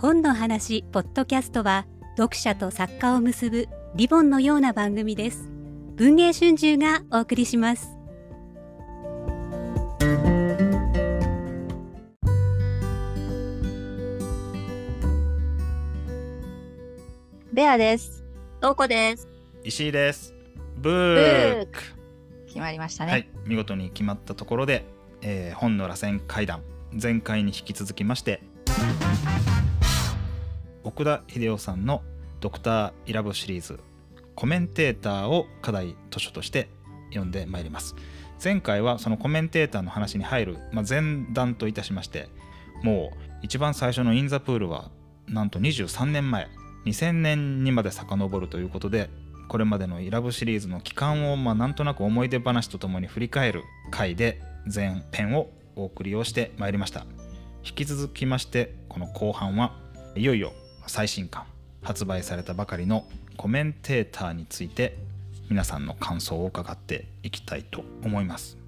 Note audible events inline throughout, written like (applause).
本の話ポッドキャストは読者と作家を結ぶリボンのような番組です文藝春秋がお送りしますベアです。どうこです。石井です。ブーク。決まりましたね。はい、見事に決まったところで、えー本の螺旋階段前回に引き続きまして奥田秀夫さんの「ドクターイラブ」シリーズコメンテーターを課題図書として読んでまいります。前回はそのコメンテーターの話に入る、まあ、前段といたしましてもう一番最初の「イン・ザ・プール」はなんと23年前2000年にまで遡るということでこれまでのイラブシリーズの期間をまあなんとなく思い出話とともに振り返る回で前編をお送りをしてまいりました。引き続きましてこの後半はいよいよ最新刊発売されたばかりのコメンテーターについて皆さんの感想を伺っていきたいと思います。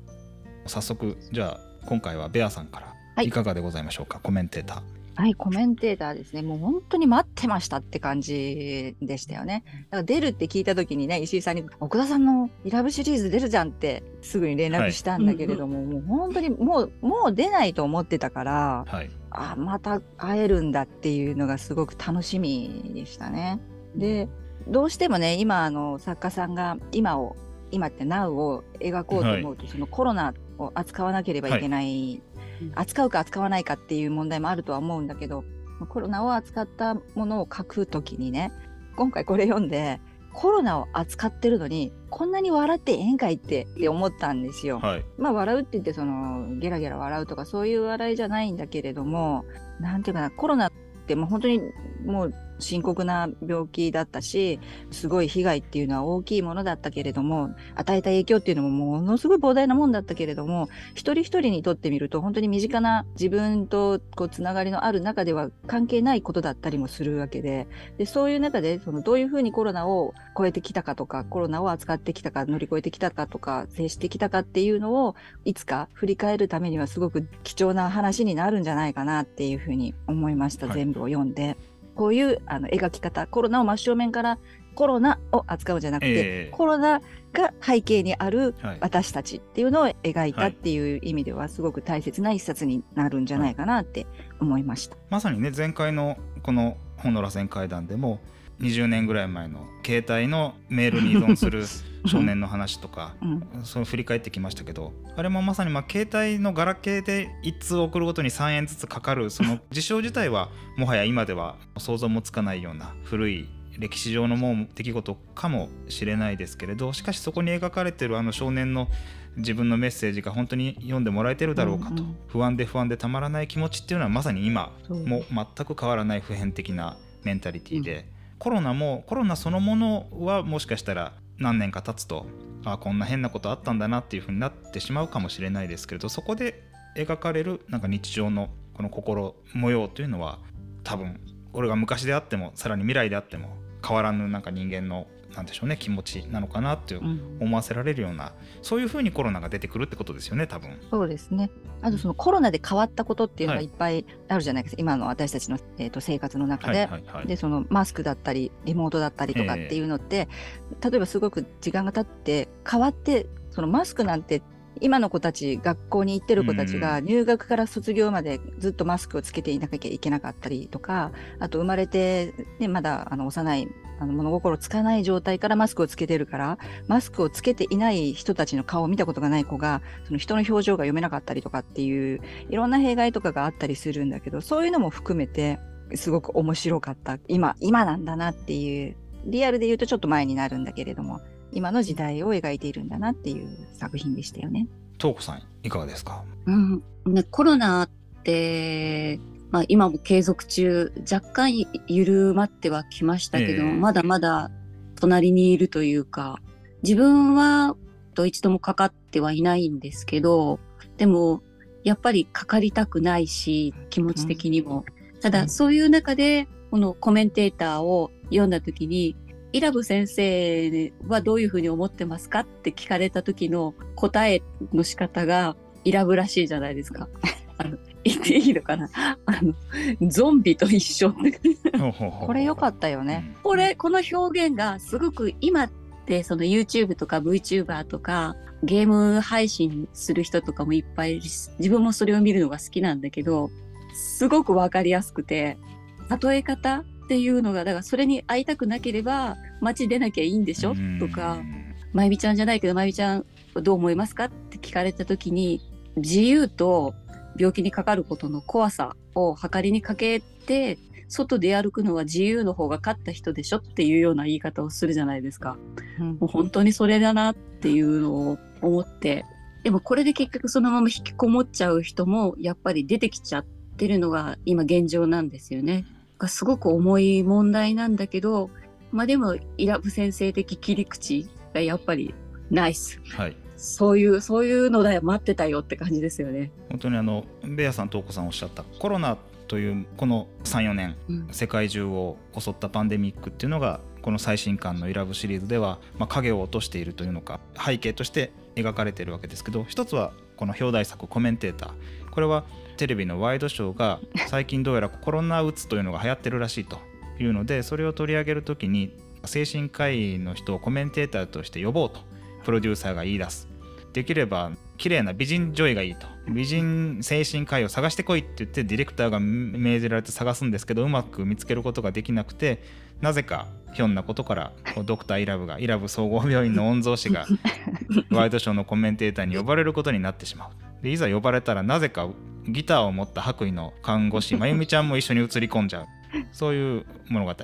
早速じゃあ今回はベアさんからはい。いかがでございましょうか、コメンテーター。はい、コメンテーターですね。もう本当に待ってましたって感じでしたよね。だから出るって聞いた時にね、石井さんに、奥田さんのイラブシリーズ出るじゃんってすぐに連絡したんだけれども、もう本当にもう、もう出ないと思ってたから、はいあ、また会えるんだっていうのがすごく楽しみでしたね。で、どうしてもね、今、あの、作家さんが今を、今って Now を描こうと思うと、そのコロナを扱わなければいけない、扱うか扱わないかっていう問題もあるとは思うんだけど、コロナを扱ったものを書くときにね、今回これ読んで、コロナを扱ってるのに、こんなに笑ってええんかいってって思ったんですよ。はいまあ笑うって言ってそのゲラゲラ笑うとかそういう笑いじゃないんだけれどもなんていうかなコロナってもう本当にもう深刻な病気だったしすごい被害っていうのは大きいものだったけれども与えた影響っていうのもものすごい膨大なもんだったけれども一人一人にとってみると本当に身近な自分とこうつながりのある中では関係ないことだったりもするわけででそういう中でそのどういうふうにコロナを超えてきたかとかコロナを扱ってきたか乗り越えてきたかとか接してきたかっていうのをいつか振り返るためにはすごく貴重な話になるんじゃないかなっていうふうに思いました、はい。全部を読んでこういうあの描き方コロナを真正面からコロナを扱うんじゃなくて、ええ。コロナが背景にあるはい。私たちっていうのを描いたっていう意味ではすごく大切な一冊になるんじゃないかなって思いました。まさにね前回のこの本の螺旋階段でも20年ぐらい前の携帯のメールに依存する少年の話とかうん。そう振り返ってきましたけどあれもまさにまあ携帯のガラケーで1通送るごとに3円ずつかかるその事象自体はもはや今では想像もつかないような古い歴史上のもう出来事かもしれないですけれどしかしそこに描かれてるあの少年の自分のメッセージが本当に読んでもらえてるだろうかと、うんうん。不安で不安でたまらない気持ちっていうのはまさに今も全く変わらない普遍的なメンタリティーで、コロナもコロナそのものはもしかしたら何年か経つとあこんな変なことあったんだなっていうふうになってしまうかもしれないですけれどそこで描かれるなんか日常のこの心模様というのは多分俺が昔であってもさらに未来であっても変わらぬなんか人間のなんでしょうね気持ちなのかなってうん思わせられるようなそういうふうにコロナが出てくるってことですよね多分。そうですね。あとそのコロナで変わったことっていうのがはいいっぱいあるじゃないですか。今の私たちの、えー、と生活の中で。はいはいはいで、そのマスクだったり、リモートだったりとかっていうのって、例えばすごく時間が経って変わって、そのマスクなんて今の子たち、学校に行ってる子たちが入学から卒業までずっとマスクをつけていなきゃいけなかったりとか、あと生まれて、ね、まだあの幼いあの物心つかない状態からマスクをつけてるから、マスクをつけていない人たちの顔を見たことがない子が、その人の表情が読めなかったりとかっていう、いろんな弊害とかがあったりするんだけど、そういうのも含めて、すごく面白かった。今、今なんだなっていう、リアルで言うとちょっと前になるんだけれども、今の時代を描いているんだなっていう作品でしたよね。東子さんいかがですか？うん。ね、コロナって、まあ今も継続中、若干緩まってはきましたけど、ええまだまだ隣にいるというか、自分はと一度もかかってはいないんですけど、でも、やっぱりかかりたくないし、気持ち的にも。ただ、うんそういう中で、このコメンテーターを読んだ時に、イラブ先生はどういうふうに思ってますかって聞かれた時の答えの仕方がイラブらしいじゃないですか。あの言っていいのかな？あのゾンビと一緒これ良かったよね。これこの表現がすごく今ってその YouTube とか VTuber とかゲーム配信する人とかもいっぱいいるし自分もそれを見るのが好きなんだけどすごくわかりやすくて例え方っていうのがだからそれに会いたくなければ街出なきゃいいんでしょ？うん。とかまゆみちゃんじゃないけどまゆみちゃんどう思いますか？って聞かれた時に自由と病気にかかることの怖さを計りにかけて外で歩くのは自由の方が勝った人でしょっていうような言い方をするじゃないですか。うんもう本当にそれだなっていうのを思ってでもこれで結局そのまま引きこもっちゃう人もやっぱり出てきちゃってるのが今現状なんですよね。がすごく重い問題なんだけどまあでもイラブ先生的切り口がやっぱりナイスはいそういうそういうのだよ待ってたよって感じですよね。本当にあのベアさん東子さんおっしゃったコロナというこの34年うん。世界中を襲ったパンデミックっていうのがこの最新刊の「イラブ」シリーズでは、まあ、影を落としているというのか背景として描かれているわけですけど一つはこの表題作コメンテーター。これはテレビのワイドショーが最近どうやらコロナうつというのが流行ってるらしいと。いうのでそれを取り上げる時に精神科医の人をコメンテーターとして呼ぼうとプロデューサーが言い出す。できれば綺麗な美人女医がいいと。美人精神科医を探してこいって言ってディレクターが命じられて探すんですけどうまく見つけることができなくてなぜかひょんなことからドクターイラブがイラブ総合病院の御曹司が (laughs) ワイドショーのコメンテーターに呼ばれることになってしまう。でいざ呼ばれたらなぜかギターを持った白衣の看護師まゆみちゃんも一緒に映り込んじゃう。そういう物語。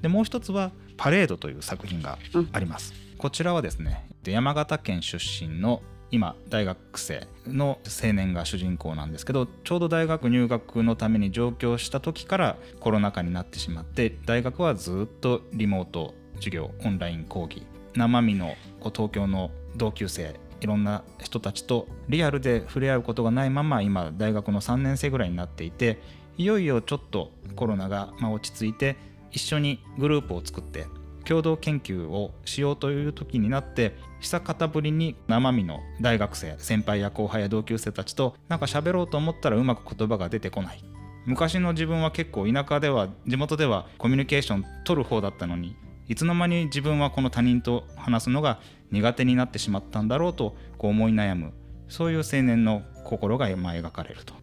でもう一つは「パレード」という作品があります、こちらはですね山形県出身の今大学生の青年が主人公なんですけどちょうど大学入学のために上京した時からコロナ禍になってしまって大学はずっとリモート授業オンライン講義生身の東京の同級生いろんな人たちとリアルで触れ合うことがないまま今大学の3年生ぐらいになっていていよいよちょっとコロナが落ち着いて一緒にグループを作って共同研究をしようという時になって久方ぶりに生身の大学生先輩や後輩や同級生たちとなんか喋ろうと思ったらうまく言葉が出てこない。昔の自分は結構田舎では地元ではコミュニケーション取る方だったのにいつの間に自分はこの他人と話すのが苦手になってしまったんだろうとこう思い悩むそういう青年の心が今描かれると。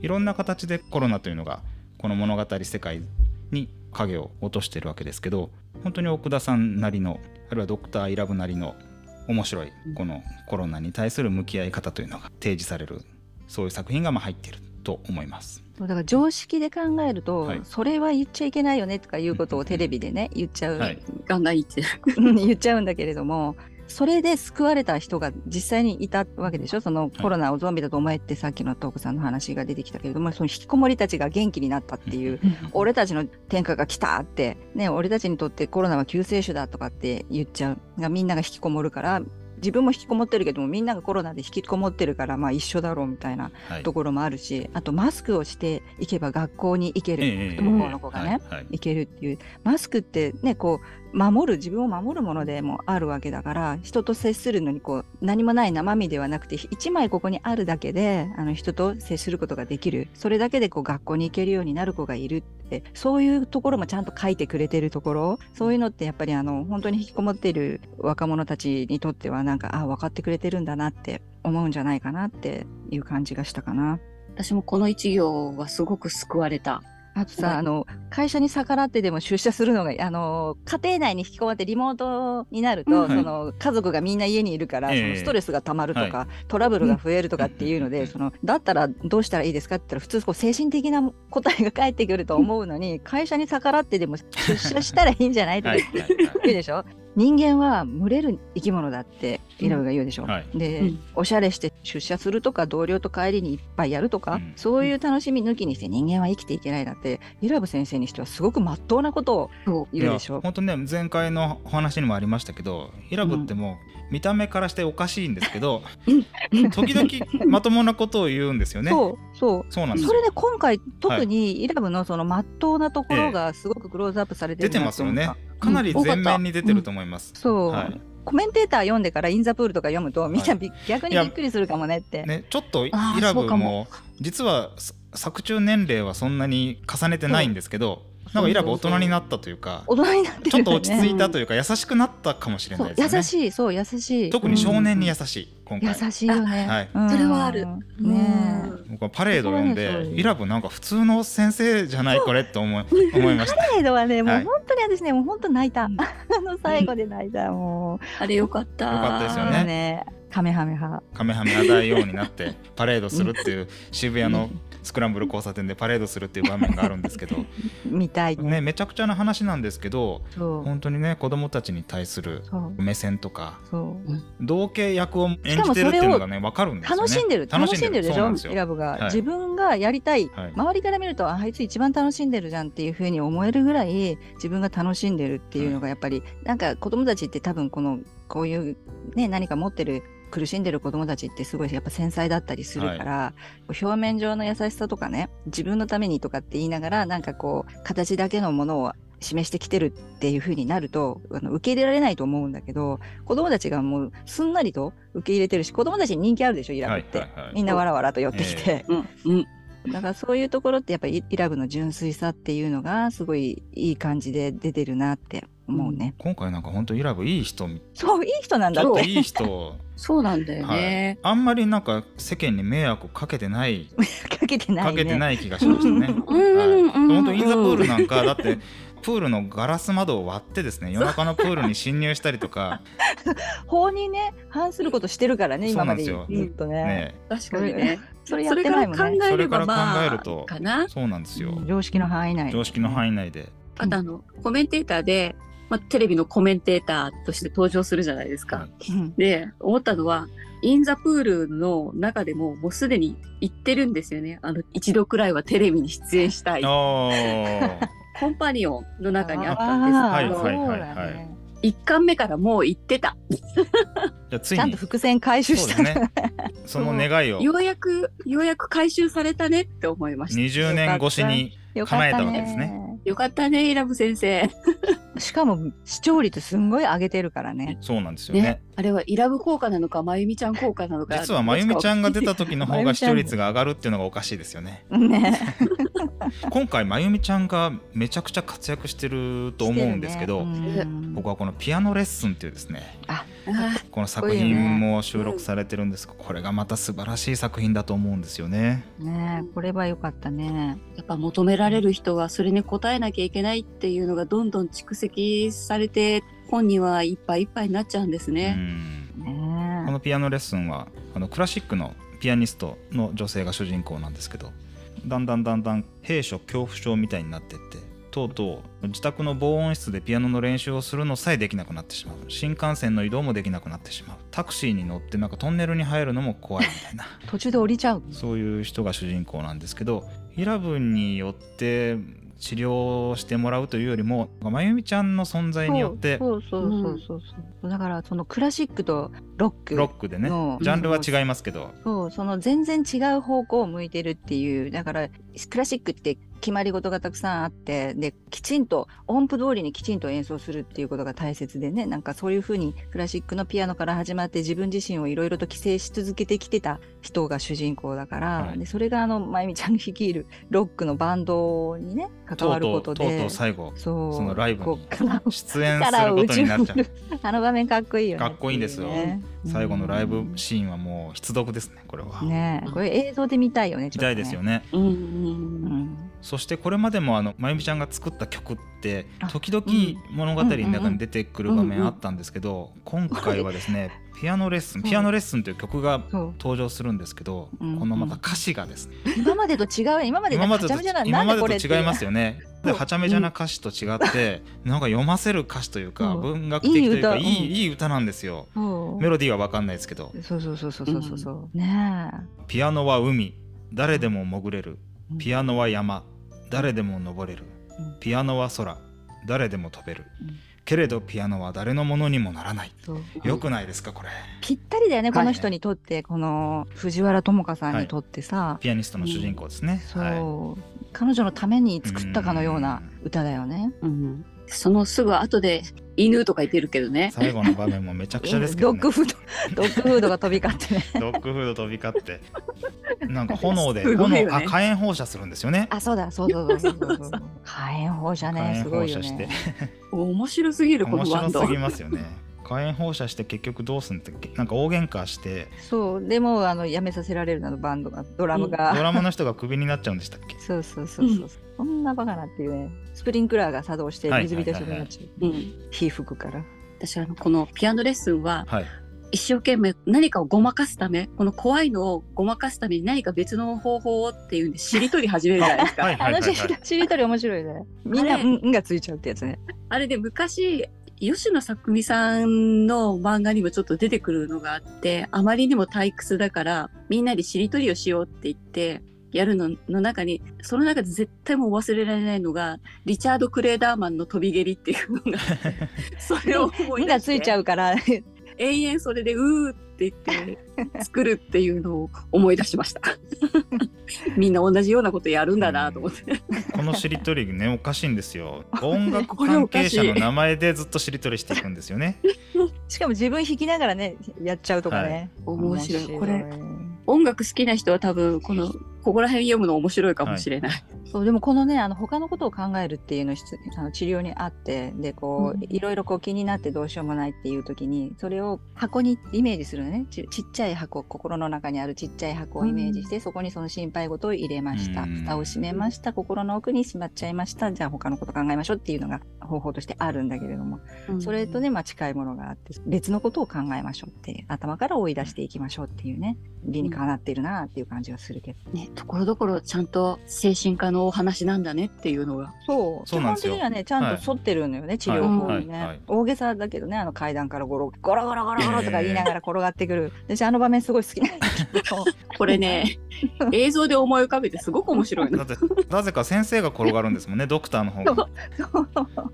いろんな形でコロナというのがこの物語世界に影を落としてるわけですけど本当に奥田さんなりのあるいはドクターイラブなりの面白いこのコロナに対する向き合い方というのが提示されるそういう作品がまあ入っていると思います。だから常識で考えると、はい。それは言っちゃいけないよねとかいうことをテレビでね言っちゃう、はい。ガンガン言ってう。ん (laughs) 言っちゃうんだけれどもそれで救われた人が実際にいたわけでしょ？そのコロナをゾンビだと思えってさっきのトークさんの話が出てきたけれどもその引きこもりたちが元気になったっていう俺たちの天下が来たって、ね、俺たちにとってコロナは救世主だとかって言っちゃう。がみんなが引きこもるから自分も引きこもってるけどもみんながコロナで引きこもってるからまあ一緒だろうみたいなはい。ところもあるしあとマスクをしていけば学校に行ける、ええ不登校の子がね、はいはい。いけるっていう。マスクってねこう守る自分を守るものでもあるわけだから人と接するのにこう何もない生身ではなくて一枚ここにあるだけであの人と接することができるそれだけでこう学校に行けるようになる子がいるってそういうところもちゃんと書いてくれてるところそういうのってやっぱりあの本当に引きこもっている若者たちにとってはなんかあ分かってくれてるんだなって思うんじゃないかなっていう感じがしたかな。私もこの一行はすごく救われた。あとさ、はい。あの会社に逆らってでも出社するのが (laughs) あの家庭内に引きこもってリモートになると、うん。その家族がみんな家にいるから、ええ。そのストレスがたまるとか、はトラブルが増えるとかっていうので、うん。そのだったらどうしたらいいですかって言ったら普通こう精神的な答えが返ってくると思うのに、会社に逆らってでも出社したらいいんじゃないとかはい。言はい。はうでしょ？人間は群れる生き物だってイラブが言うでしょ、はい。で、うん。おしゃれして出社するとか同僚と帰りにいっぱいやるとか、うん。そういう楽しみ抜きにして人間は生きていけないだってイラブ先生にしてはすごく真っ当なことをそう言うでしょ。本当ね前回のお話にもありましたけどイラブってもう見た目からしておかしいんですけど、時々まともなことを言うんですよね。そうそう。そうなんですよ。それで今回特にイラブのその真っ当なところがすごくクローズアップされてるな出てますよね。かなり前面に出てると思います。たそう、はい。コメンテーター読んでからインザプールとか読むとみんなび、逆にびっくりするかもねって。ね、ちょっとイラブもも。実はさ作中年齢はそんなに重ねてないんですけどなんかイラブ大人になったというか大人になってるちょっと。落ち着いたというか優しくなったかもしれそないうですよね優しいそう優しい。特に少年に優しい今回優しいよね。はいうんそれはあるね僕はパレードを読んでイラブなんか普通の先生じゃないこれって思い (laughs) 思いましたパレードはねもうはい本当に私ねもう本当泣いた。あうんの最後で泣いたもあれよかった。よかったですう。よねねカメハメハ。カメハメハ大王になってパレードするっていう渋谷のスクランブル交差点でパレードするっていう場面があるんですけど。(laughs) みたいね。めちゃくちゃな話なんですけど本当にね子供たちに対する目線とか。同型役を演じてるっていうのがね分かるんですよ。ね楽しんでる。楽しんでるでしょ？ラブが、はい。自分がやりたい、はい。周りから見るとああいつ一番楽しんでるじゃんっていうふうに思えるぐらい自分が楽しんでるっていうのがやっぱり、なんか子供たちって多分このこういうね何か持ってる苦しんでる子供たちってすごいやっぱ繊細だったりするから、こう表面上の優しさとかね自分のためにとかって言いながらなんかこう形だけのものを示してきてるっていう風になるとあの受け入れられないと思うんだけど子供たちがもうすんなりと受け入れてるし子供たちに人気あるでしょイラブって、はいはいはい。みんなわらわらと寄ってきて、うんうん。だからそういうところってやっぱりイラブの純粋さっていうのがすごいいい感じで出てるなって思うね、今回なんか本当イラブいい人みそういい人なんだってちょっといい人。(laughs) そうなんだよはい。ね。あんまりなんか世間に迷惑かけてない。(laughs) かけてないね。かけてない気がしましたね。うんはいうん本当インザプールなんかだってプールのガラス窓を割ってですね夜中のプールに侵入したりとか。(laughs) 法にね反することしてるからね今までずそうなんですっとね。ね。確かにね。それやっそれからてないもんね。考えればそれからまあ考えると。かな。そうなんですよ。常識の範囲内常識の範囲内で。あとあのコメンテーターで、まあ、テレビのコメンテーターとして登場するじゃないですか。で思ったのはインザプールの中でももうすでに言ってるんですよね。あの一度くらいはテレビに出演したい。コンパニオンの中にあったんです。けど、はいはいそうだね一巻目からもう言ってた。じゃあついに。ちゃんと伏線回収したね。その願いを。ようやくようやく回収されたねって思いました。20年越しに叶えたわけですねよかったねイラブ先生。しかも視聴率すんごい上げてるからね。そうなんですよねねあれはイラブ効果なのかまゆみちゃん効果なのか。実はまゆみちゃんが出た時の方が (laughs) 視聴率が上がるっていうのがおかしいですよねね。(laughs) 今回まゆみちゃんがめちゃくちゃ活躍してると思うんですけど、ねうん僕はこの「ピアノレッスン」っていうですねあこの作品も収録されてるんですがこれがまた素晴らしい作品だと思うんですよね。ねこれは良かったね。やっぱ求められる人はそれに応えなきゃいけないっていうのがどんどん蓄積されて本人はいっぱいいっぱいになっちゃうんですうね。このピアノレッスンはあのクラシックのピアニストの女性が主人公なんですけどだんだんだんだん兵所恐怖症みたいになってってとうとう自宅の防音室でピアノの練習をするのさえできなくなってしまう。新幹線の移動もできなくなってしまう。タクシーに乗ってなんかトンネルに入るのも怖いみたいな。途中で降りちゃう。そういう人が主人公なんですけどイラブンによって治療してもらうというよりもまゆみちゃんの存在によってそうそうそうそうそう、だからそのクラシックとロックロックでね。のジャンルは違いますけど。そうその全然違う方向を向いてるっていうだからクラシックって決まり事がたくさんあってできちんと音符通りにきちんと演奏するっていうことが大切でねなんかそういうふうにクラシックのピアノから始まって自分自身をいろいろと規制し続けてきてた人が主人公だから、はいでそれがあのまゆみちゃんが率いるロックのバンドにね関わるとうとうことう最後そうそのライブに出演することになっちゃうあの場面かっこいいよね。かっこいいんですよね最後のライブシーンはもう必読ですねこれは、ねえこれ映像で見たいよね。ちょっとね。見たいですよね。うんうんうん。そしてこれまでもあのまゆみちゃんが作った曲ってあ時々物語の中に出てくる場面あったんですけど今回はですね (laughs) ピアノレッスンピアノレッスンという曲が登場するんですけど、うん。このまた歌詞がですね、今までと違う今まで今までと違いますよね。ではちゃめちゃな歌詞と違って、なんか読ませる歌詞というか、文学的というかいいい歌い歌なんですよ。メロディーは分かんないですけど。そうそうそうそうそうそう、ねピアノは海誰でも潜れる。えピアノは山誰でも登れる。うん。ピアノは空誰でも飛べる。うんけれどピアノは誰のものにもならない。よくないですかこれ。ぴったりだよねこの人にとって、この藤原友香さんにとってさ、ピアニストの主人公ですね、そう、はい。彼女のために作ったかのような歌だよね。うんそのすぐ後で犬とか言ってるけどね。最後の場面もめちゃくちゃですけど、ね、ドッグフード、ドッグフードが飛び交ってね。ドッグフード飛び交ってなんか炎で、(laughs) ね炎あ火炎放射するんですよねあ、そうだ、そうそうそうそう。火炎放射火ね、す炎ごいよね。面白すぎるこ面のバンド白す。ぎますよね火炎放射して結局どうすんってなんか大喧嘩してそう、でも、あの、やめさせられるなの、バンドが、ドラムドが。ラムの人がクビになっちゃうんでしたっけ？そうそうそうそう。そんなバカなっていうね。スプリンクラーが作動してはい水浸しになっちゃう。うん。火吹くから。私あのこのピアノレッスンははい一生懸命何かをごまかすためこの怖いのをごまかすために何か別の方法をっていうんでしりとり始めるじゃないですか。はいはいあのはいはいしりとり面白いね。みんな、あれうん、うんがついちゃうってやつね。あれで昔吉野作美さんの漫画にもちょっと出てくるのがあってあまりにも退屈だからみんなでしりとりをしようって言ってやるのの中にその中で絶対もう忘れられないのがリチャード・クレーダーマンの飛び蹴りっていうのが (laughs) それを思いみ出して。がついちゃうから、(laughs) 永遠それでうーって言って作るっていうのを思い出しました。(laughs) みんな同じようなことやるんだなと思って。このしりとりねおかしいんですよ。音楽関係者の名前でずっとしりとりしていくんですよね。(laughs) しかも自分弾きながらね、やっちゃうとかね。面白い。これ音楽好きな人は多分このここら辺読むの面白いかもしれない、そうでもこのねあの他のことを考えるっていうの質あの治療にあってでこう、うん。いろいろこう気になってどうしようもないっていう時にそれを箱にイメージするのね。ちちっちゃい箱心の中にあるちっちゃい箱をイメージして、そこにその心配事を入れました、うん。蓋を閉めました。心の奥にしまっちゃいました。じゃあ他のこと考えましょうっていうのが方法としてあるんだけれども、うんそれとね、まあ、近いものがあって別のことを考えましょうって頭から追い出していきましょうっていうね。理にかなっているなっていう感じがするけど。ね、ところどころちゃんと精神科のお話なんだねっていうのが。そう。そうなんですよ。基本的にはねちゃんと沿ってるのよね、治療法にね、はいはい大げさだけどねあの階段からゴロゴロゴロゴロゴロとか言いながら転がってくる、私あの場面すごい好きなんだけど。これね (laughs) 映像で思い浮かべてすごく面白いの。だってなぜか先生が転がるんですもんねドクターの方が。そう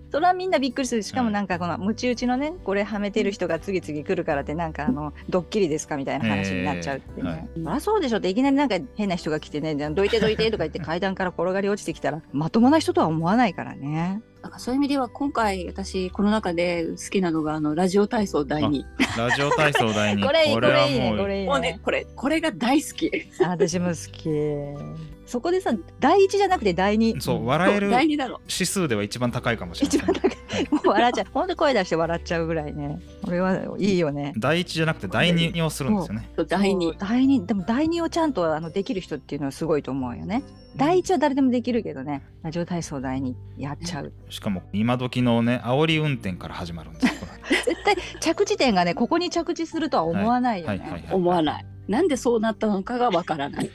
(laughs) それはみんなびっくりする。しかもなんかこのムチ打ちのねこれはめてる人が次々来るからってなんかあのドッキリですかみたいな話になっちゃうってね、えーそりゃそうでしょっていきなりなんか変な人が来てねじゃあどいてどいてとか言って階段から転がり落ちてきたらまともな人とは思わないからね。なんかそういう意味では今回私この中で好きなのがあのラジオ体操第2ラジオ体操第2 (laughs) これいいこれいいねもうこれいいもうねこれこれが大好き。あ私も好き。そこでさ、第一じゃなくて第二。そう笑える第2だろ指数では一番高いかもしれ一番ません高い。もう笑っちゃう。ほんと声出して笑っちゃうぐらいね。これはいいよね。第一じゃなくて第二をするんですよね第そう2第二、でも第二をちゃんとあのできる人っていうのはすごいと思うよね。第一は誰でもできるけどね、ラジオ体操第二やっちゃう。しかも今時のね煽り運転から始まるんです (laughs) 絶対着地点がね、ここに着地するとは思わないよね。思わないなんでそうなったのかがわからない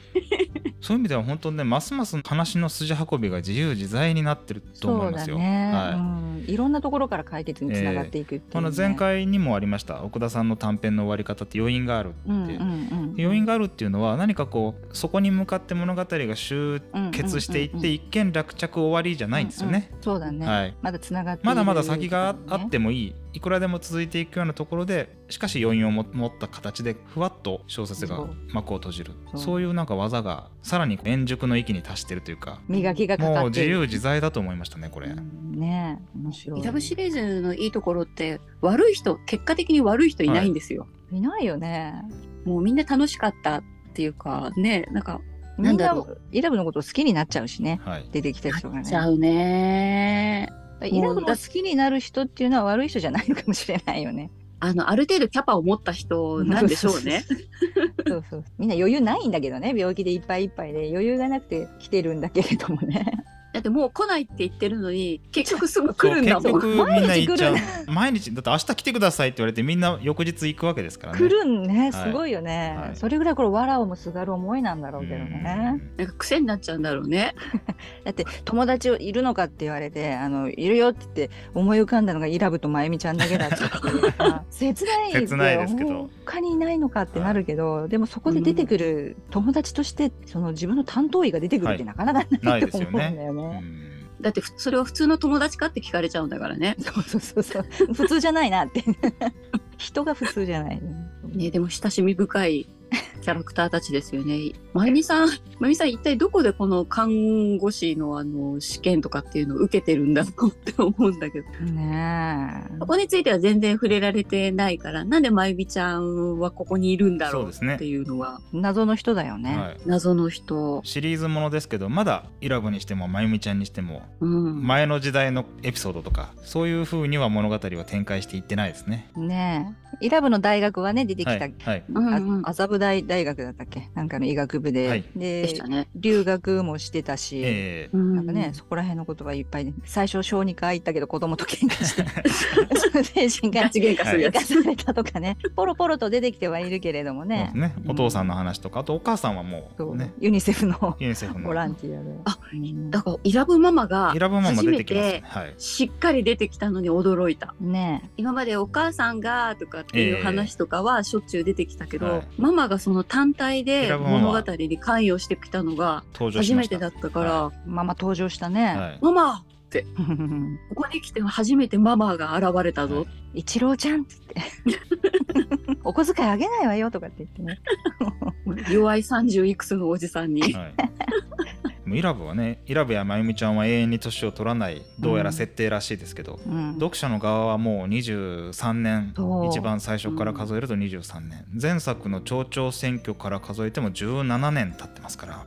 そういう意味では本当にねますます話の筋運びが自由自在になってると思いますよ。ね、はいうん。いろんなところから解決につながっていくっていう、ね。この前回にもありました。奥田さんの短編の終わり方って余韻があるって、う。んう余韻があるっていうのは何かこうそこに向かって物語が集結していって、一見落着終わりじゃないんですよね。うんうんそうだね。はい。まだつながってまだまだ先があねってもいい。いくらでも続いていくようなところでしかし余韻をも持った形でふわっと小説が幕を閉じる。そう。いうなんか技がさらに円熟の域に達してるというか。磨きがもう自由自在だと思いましたねこれ。うん。ねえ。面白い。イラブシリーズのいいところって悪い人結果的に悪い人いないんですよ、いないよね。もうみんな楽しかったっていうかねなんかみんななんだろイラブのことを好きになっちゃうしね。はい出てきた人がね。ちゃうねイラブの好きになる人っていうのは悪い人じゃないのかもしれないよね。あのある程度キャパを持った人なんでしょうね (laughs) そうそう。みんな余裕ないんだけどね。病気でいっぱいいっぱいで余裕がなくて来てるんだけれどもね。だってもう来ないって言ってるのに結局すぐ来るんだもん結局みんな行っちゃう毎毎日だって明日来てくださいって言われてみんな翌日行くわけですからね来るんね。はいすごいよね。はいそれぐらいこれ、わらをもすがる思いなんだろうけどね。なんか癖になっちゃうんだろうね (laughs) だって友達いるのかって言われてあのいるよって言って思い浮かんだのがイラブとまゆみちゃんだけだったっていうか切ない切ないですけど他にいないのかってなるけど、でもそこで出てくる友達としてその自分の担当医が出てくるってなかなかなないいとですよね。思うんだよね。うん。だってふそれは普通の友達かって聞かれちゃうんだからね。そうそうそうそう。普通じゃないなって。人が普通じゃない、ねでも親しみ深いキャラクターたちですよね。まゆみさん、(laughs) まゆみさん一体どこでこの看護師のあの試験とかっていうのを受けてるんだろうって思うんだけど、ねえそこについては全然触れられてないから、なんでまゆみちゃんはここにいるんだろうそうですねっていうのは謎の人だよね。はい謎の人。シリーズものですけどまだイラブにしてもまゆみちゃんにしてもうん。前の時代のエピソードとかそういう風には物語は展開していってないですね。ねえイラブの大学はね出てきた、はい、はい麻布大大学だったっけ？なんかの医学部で、はい。でしたでね。留学もしてたし、えうんなんかね、そこら辺のことはいっぱいね、最初小児科行ったけど子供と喧嘩して、精神科ガチ喧嘩するやつ。行かされたとかね、ポロポロと出てきてはいるけれどもね。ね。お父さんの話とかあとお母さんはもそう。うね。ユニセフのユニセフの。ボランティアで。あうん。だから、イラブママが初め出てきます。ねて。はい。しっかり出てきたのに驚いた。ね。今までお母さんがとかっていう話とかはしょっちゅう出てきたけど、はい。ママがその単体イで物語に関与してきたのが初めてだったから、ママ登場したね。はい。ママ (laughs) ここに来て初めてママが現れたぞ、一郎ちゃんっつって。(laughs) お小遣いあげないわよとかって言ってね。弱い30いくつのおじさんに、はいもうイラブはねイラブやまゆみちゃんは永遠に年を取らないどうやら設定らしいですけど、うん。読者の側はもう23年一番最初から数えると23年、前作の町長選挙から数えても17年経ってますから、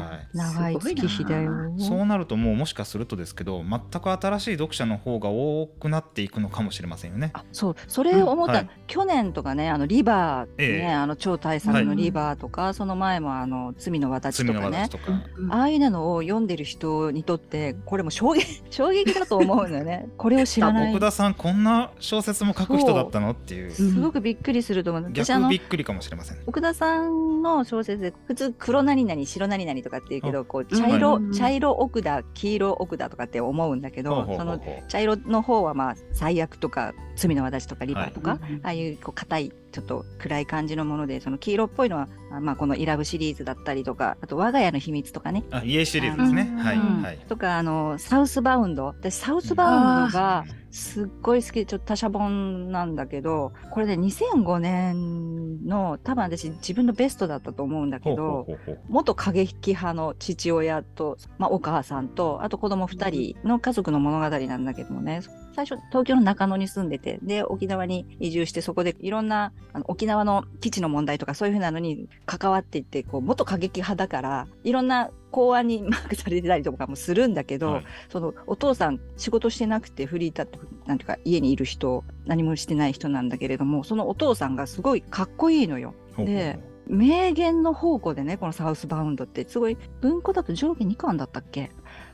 はい。長い月日だよ。そうなるともうもしかするとですけど全く新しい読者の方が多くなっていくのかもしれませんよね。あそう。それを思った、うん。はい。去年とかねあのリバー、ねええ。あの超大作のリバーとか、その前もあの罪の私とかね。私とか、ああいうのを読んでる人にとってこれも衝撃 (laughs) 衝撃だと思うんだよね。これを知らない。奥田さんこんな小説も書く人だったのっていう。すごくびっくりすると思う。逆のびっくりかもしれません。奥田さんの小説で普通黒何々白何々とかって言うけどこう茶色、うん。茶色奥だ黄色奥だとかって思うんだけどそうの茶色の方はまあ最悪とか罪の私とかリバーとか、はい。ああいうこう硬いちょっと暗い感じのものでその黄色っぽいのはあまあこのイラブシリーズだったりとかあと我が家の秘密とかねあ家シリーズですね。うんはい、うんはい。とかあのサウスバウンド私サウスバウンドがすっごい好きでちょっと他社本なんだけどこれで2005年の多分私自分のベストだったと思うんだけど元過激派の父親と、まあ、お母さんとあと子供2人の家族の物語なんだけどもね最初東京の中野に住んでてで沖縄に移住してそこでいろんなあの沖縄の基地の問題とかそういうふうなのに関わっていってこう元過激派だからいろんな公安に (laughs) マークされてたりとかもするんだけど、はいそのお父さん仕事してなくてフリーターなんていうか家にいる人何もしてない人なんだけれどもそのお父さんがすごいかっこいいのよ。で名言の宝庫でねこのサウスバウンドってすごい文庫だと上下2巻だったっけ？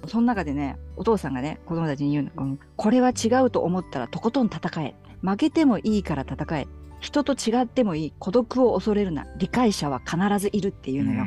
その中でねお父さんがね子供たちに言うの、うんこれは違うと思ったらとことん戦え。負けてもいいから戦え。人と違ってもいい。孤独を恐れるな。理解者は必ずいるっていうのよ。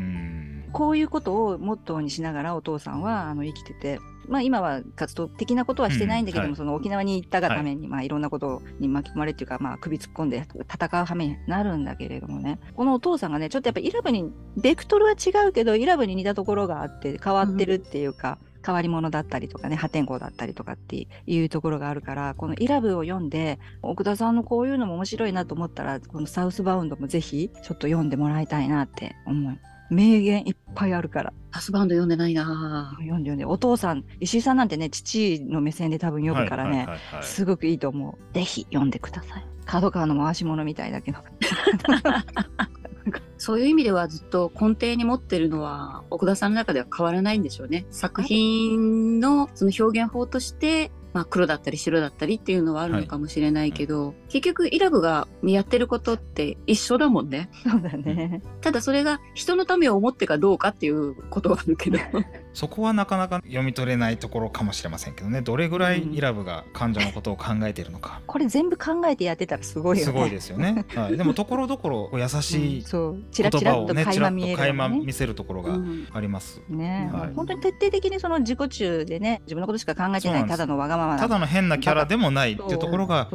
んこういうことをモットーにしながらお父さんはあの生きてて、まあ、今は活動的なことはしてないんだけども、うん。はい。その沖縄に行ったがために、まあ、いろんなことに巻き込まれっていうか、まあ、首突っ込んで戦う羽目になるんだけれどもね。このお父さんがねちょっとやっぱイラブにベクトルは違うけどイラブに似たところがあって変わってるっていうか。変わり者だったりとかね破天荒だったりとかっていうところがあるからこのイラブを読んで奥田さんのこういうのも面白いなと思ったらこのサウスバウンドもぜひちょっと読んでもらいたいなって思う名言いっぱいあるから。ハスバンド読んでないな。ぁ読んで読んで。お父さん石井さんなんてね父の目線で多分読むからね、すごくいいと思う。ぜひ読んでください。角川の回し物みたいだけど。(laughs) そういう意味ではずっと根底に持ってるのは奥田さんの中では変わらないんでしょうね。作品のその表現法として、まあ、黒だったり白だったりっていうのはあるのかもしれないけど、結局イラブがやってることって一緒だもんね。そうだねただそれが人のためを思ってかどうかっていうことはあるけど。そこはなかなか読み取れないところかもしれませんけどね。どれぐらいイラブが患者のことを考えているのか、(laughs) これ全部考えてやってたらすごいよね。すごいですよね、(laughs) はい、でもところどころ優しうんい言葉をねちら垣間見えるっと垣間見せるところがうん。あります、ね、はい。本当に徹底的にその自己中でね自分のことしか考えてないただのわがままな。ただの変なキャラでもないっていうところが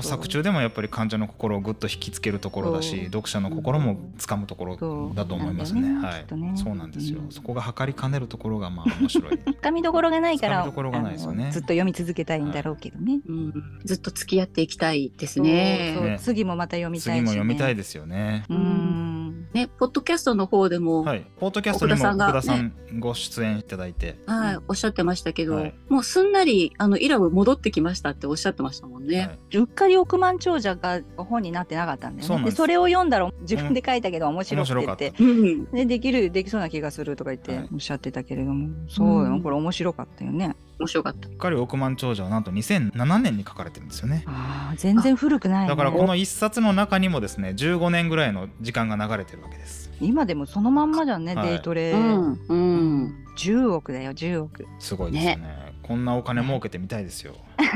作中でもやっぱり患者の心をぐっと引きつけるところだし読者の心もつかむところだと思いますね。ね。はい。ね、そうなんですよ。う。ん。そこが測りかねるところがまあ面白い。(laughs) 掴みどころがないから掴みどころがないですよね。ずっと読み続けたいんだろうけどね、うん。ずっと付き合っていきたいですね。ね。次もまた読みたいし、ね、次も読みたいでですよね。うんね、ポッドキャストの方でも、はい、ポッドキャストにも奥田さんが奥田さんご出演いただいて、はい、おっしゃってましたけど、はいもうすんなり、あの、イラブ戻ってきましたっておっしゃってましたもんね。はいうっかり億万長者が本になってなかったんだよね。そでそれを読んだら自分で書いたけど面白くてって。うん。でできるできそうな気がするとか言ってはいおっしゃってたけれども、そうよ、うんこれ面白かったよね。面白かった。うっかり億万長者はなんと2007年に書かれてるんですよね。ああ全然古くない、ね。だからこの一冊の中にもですね15年ぐらいの時間が流れてるわけです。今でもそのまんまじゃんね、はいデイトレ、うん。うん。10億だよ10億。すごいですよね。こんなお金儲けてみたいですよ。(laughs)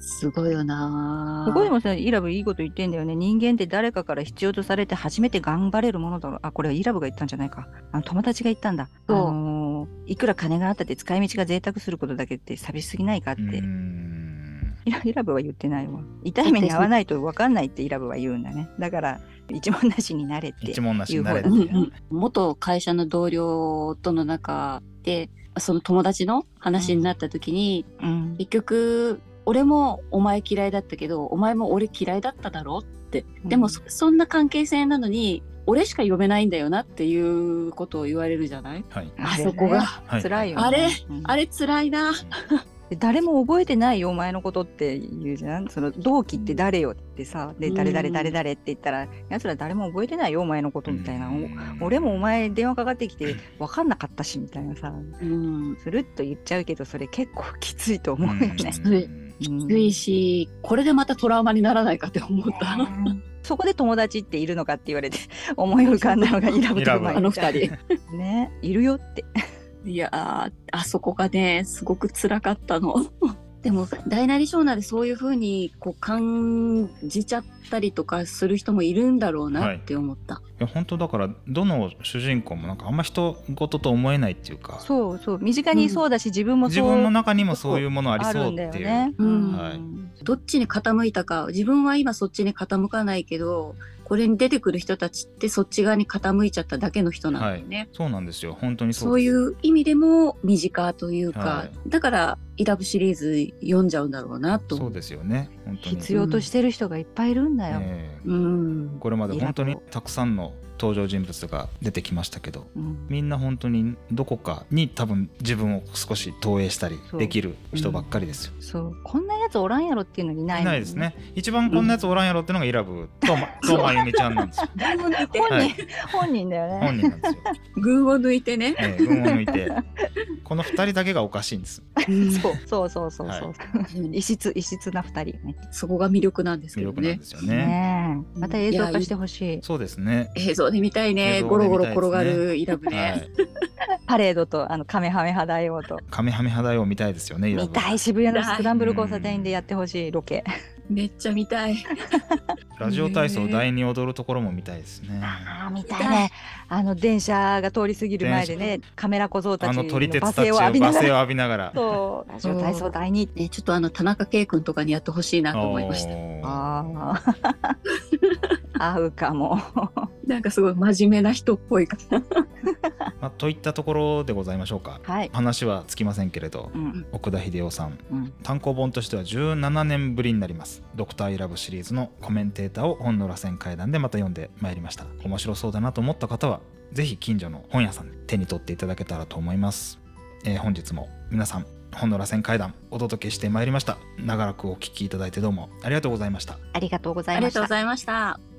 すごいよなすごいもさイラブいいこと言ってんだよね人間って誰かから必要とされて初めて頑張れるものだろうあこれはイラブが言ったんじゃないかあの友達が言ったんだあそうのーいくら金があったって使い道が贅沢することだけって寂しすぎないかって、うーんイライラブは言ってないわ痛い目に遭わないと分かんないってイラブは言うんだねだから一問なしになれって一問なしになれってう。ん言う方うん。元会社の同僚との中でその友達の話になった時に、うん。結局俺もお前嫌いだったけどお前も俺嫌いだっただろって。でもそそんな関係性なのに俺しか呼べないんだよなっていうことを言われるじゃない？はい。あそこが。はい。辛いよね、あれうん。あれ辛いな。で誰も覚えてないよお前のことって言うじゃん。その同期って誰よってさでうん。誰誰誰誰って言ったらやつら誰も覚えてないよお前のことみたいな、俺もお前電話かかってきて分かんなかったしみたいなさ。うん。スルッと言っちゃうけどそれ結構きついと思うよね。きつい。うん。きついしこれでまたトラウマにならないかって思った。そこで友達っているのかって言われて思い浮かんだのがイラブとあの二人。ねいるよっていやああそこがねすごく辛かったの。でも大なり小なりそういうふうにこう感じちゃったりとかする人もいるんだろうなって思った。いや本当だからどの主人公もなんかあんま人事と思えないっていうか。そうそう。身近にそうだし、自分もそう自分の中にもそういうものありそうっていう、ね。うん。はい。どっちに傾いたか自分は今そっちに傾かないけどこれに出てくる人たちってそっち側に傾いちゃっただけの人なんだよね。そうなんですよ。本当にそういう意味でも身近というか、はだからイラブシリーズ読んじゃうんだろうなと。思そうですよね。本当に。必要としてる人がいっぱいいるんだよ。ええ。うん。これまで本当にたくさんの登場人物が出てきましたけどうんみんな本当にどこかに多分自分を少し投影したりできる人ばっかりですよ。そうこんなやつおらんやろっていうのにいないいもんないですね。一番こんなやつおらんやろってのがイラブとまとまゆみちゃんなんですよ。(laughs) 本人、はい本人だよね。本人なんですよ。(laughs) 群を抜いてね。ええ、群を抜いてこの二人だけがおかしいんです。そうそうそうそうそう。異質異質な二人ね。そこが魅力なんですけどね魅力なんで。すよね。ねえまた映像化してほしい。そうですね。映像で見たい映ね。像ゴロゴロ転がるイラブはね。い。(laughs) パレードとあのカメハメハ大王と。カメハメ肌を見たいですよね。見たい渋谷のスクランブル交差点でやってほしいロケ。(laughs) めっちゃ見たい。(laughs) ラジオ体操第二踊るところも見たいですね。ああ見たいね。あの電車が通り過ぎる前でねカメラ小僧たちのあの撮り鉄た罵声を浴びながら。浴びながら。そうラジオ体操第二。ね、ちょっとあの田中圭君とかにやってほしいなと思いました。ああ合うかも。(laughs) なんかすごい真面目な人っぽいから。(laughs) まあ、といったところでございましょうか。はい。話はつきませんけれど、うん奥田秀夫さんうん単行本としては17年ぶりになります「ドクターイラブシリーズのコメンテーターを本の螺旋階段でまた読んでまいりました面白そうだなと思った方はぜひ近所の本屋さんで手に取っていただけたらと思います、えー本日も皆さん本の螺旋階段お届けしてまいりました長らくお聞きいただいてどうもありがとうございましたありがとうござあいましたりがとうご。ざいました。